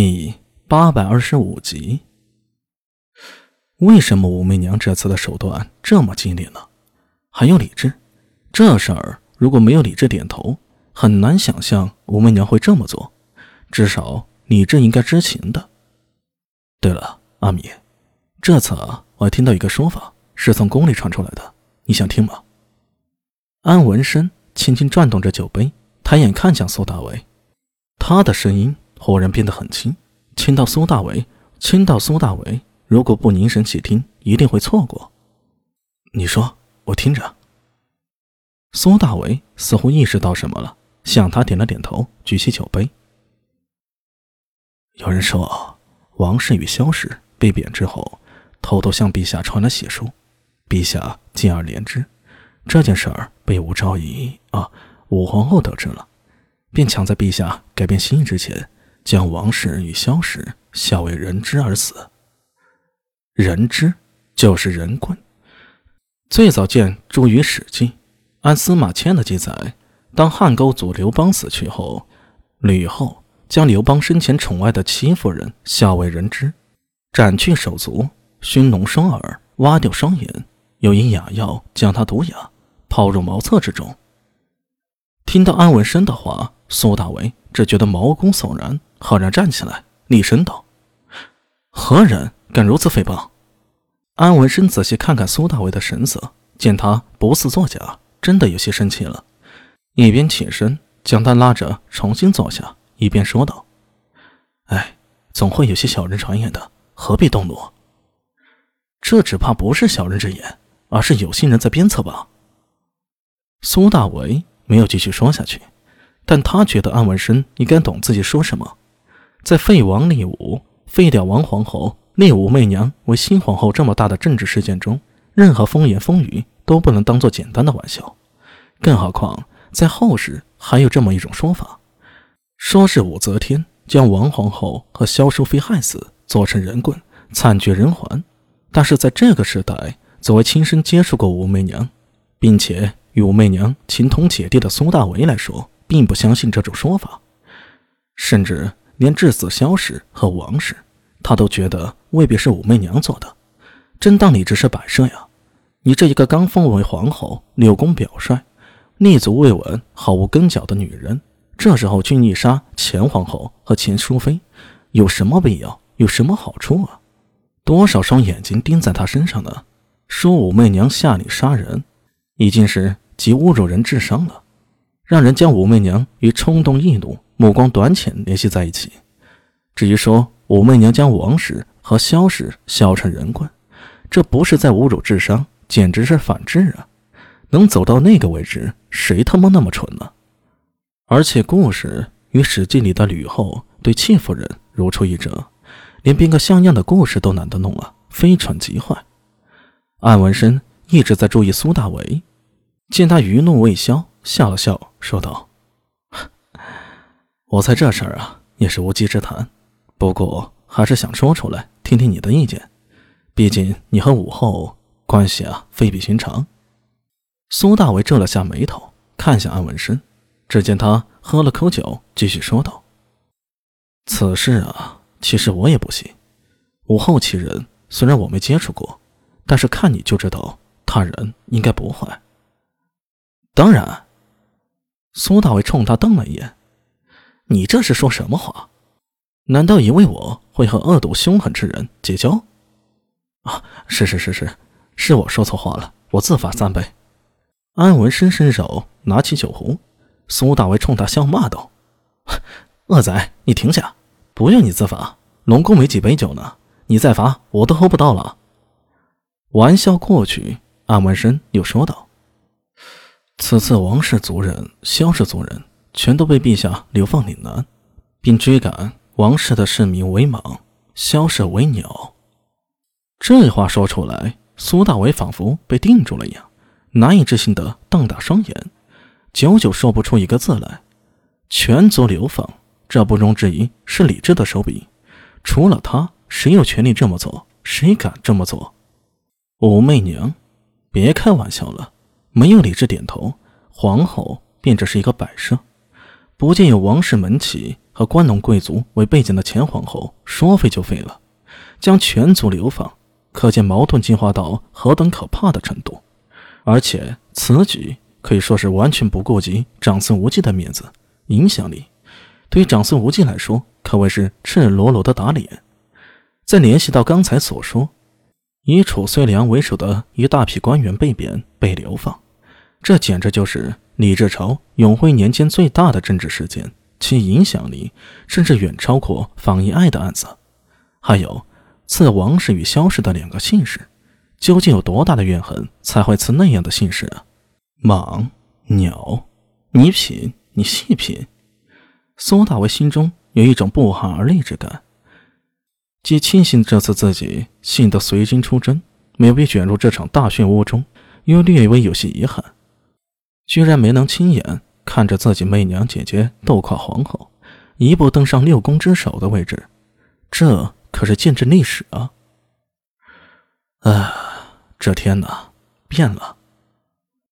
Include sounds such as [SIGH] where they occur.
第八百二十五集。为什么武媚娘这次的手段这么激烈呢？还有李治，这事儿如果没有李治点头，很难想象武媚娘会这么做。至少李治应该知情的。对了，阿米，这次啊，我还听到一个说法，是从宫里传出来的，你想听吗？安文生轻轻转动着酒杯，抬眼看向苏大为，他的声音忽然变得很轻，轻到苏大为，轻到苏大为。如果不凝神细听，一定会错过。你说，我听着。苏大为似乎意识到什么了，向他点了点头，举起酒杯。有人说，王氏与萧氏被贬之后，偷偷向陛下传了血书，陛下进而怜之。这件事儿被武昭仪啊，武皇后得知了，便抢在陛下改变心意之前，将王氏与萧氏下为人质而死。人质就是人棍。最早见诸于《史记》，按司马迁的记载，当汉高祖刘邦死去后，吕后将刘邦生前宠爱的戚夫人下为人质，斩去手足，熏聋双耳，挖掉双眼，又以哑药将他毒哑，抛入茅厕之中。听到安文生的话，苏大为只觉得毛骨悚然，赫然站起来，厉声道：“何人？”敢如此诽谤？安文生仔细看看苏大为的神色，见他不似作假，真的有些生气了。一边起身将他拉着重新坐下，一边说道：“哎，总会有些小人传言的，何必动怒？这只怕不是小人之言，而是有心人在鞭策吧。”苏大为没有继续说下去，但他觉得安文生应该懂自己说什么。在废王立武、废掉王皇后。立武媚娘为新皇后这么大的政治事件中，任何风言风语都不能当做简单的玩笑。更何况在后世还有这么一种说法，说是武则天将王皇后和萧淑妃害死，做成人棍，惨绝人寰。但是在这个时代，作为亲身接触过武媚娘，并且与武媚娘情同姐弟的苏大为来说，并不相信这种说法，甚至连致死萧氏和王氏。他都觉得未必是武媚娘做的，真当你只是摆设呀？你这一个刚封为皇后、六宫表率、立足未稳、毫无根脚的女人，这时候去逆杀前皇后和前淑妃，有什么必要？有什么好处啊？多少双眼睛盯在她身上呢？说武媚娘下令杀人，已经是即侮辱人智商了，让人将武媚娘与冲动易怒、目光短浅联系在一起。至于说，武媚娘将王氏和萧氏削成人棍，这不是在侮辱智商，简直是反智啊！能走到那个位置，谁他妈那么蠢呢？而且故事与《史记》里的吕后对戚夫人如出一辙，连编个像样的故事都懒得弄啊，非蠢即坏。安文生一直在注意苏大为，见他余怒未消，笑了笑，说道：“ [LAUGHS] 我猜这事儿啊，也是无稽之谈。”不过还是想说出来，听听你的意见。毕竟你和武后关系啊，非比寻常。苏大为皱了下眉头，看向安文生，只见他喝了口酒，继续说道：“此事啊，其实我也不信。武后其人，虽然我没接触过，但是看你就知道，他人应该不坏。当然。”苏大为冲他瞪了一眼：“你这是说什么话？”难道以为我会和恶毒凶狠之人结交？啊，是是是是，是我说错话了，我自罚三杯。安文伸伸手拿起酒壶，苏大为冲他笑骂道：“恶仔，你停下，不用你自罚，龙宫没几杯酒呢，你再罚我都喝不到了。”玩笑过去，安文生又说道：“此次王氏族人、萧氏族人全都被陛下流放岭南，并追赶。”王氏的市民为蟒，萧氏为鸟。这话说出来，苏大伟仿佛被定住了一样，难以置信的瞪大双眼，久久说不出一个字来。全族流放，这不容置疑是李治的手笔。除了他，谁有权利这么做？谁敢这么做？武媚娘，别开玩笑了。没有理智点头，皇后便只是一个摆设。不见有王室门旗。和关农贵族为背景的前皇后说废就废了，将全族流放，可见矛盾进化到何等可怕的程度。而且此举可以说是完全不顾及长孙无忌的面子、影响力，对于长孙无忌来说，可谓是赤裸裸的打脸。再联系到刚才所说，以褚遂良为首的一大批官员被贬、被流放，这简直就是李治朝永徽年间最大的政治事件。其影响力甚至远超过方一爱的案子。还有赐王氏与萧氏的两个姓氏，究竟有多大的怨恨才会赐那样的姓氏啊？蟒鸟，你品，你细品。苏大为心中有一种不寒而栗之感，既庆幸这次自己幸得随军出征，没有被卷入这场大漩涡中，又略微有些遗憾，居然没能亲眼。看着自己媚娘姐姐斗垮皇后，一步登上六宫之首的位置，这可是见证历史啊！啊，这天哪，变了。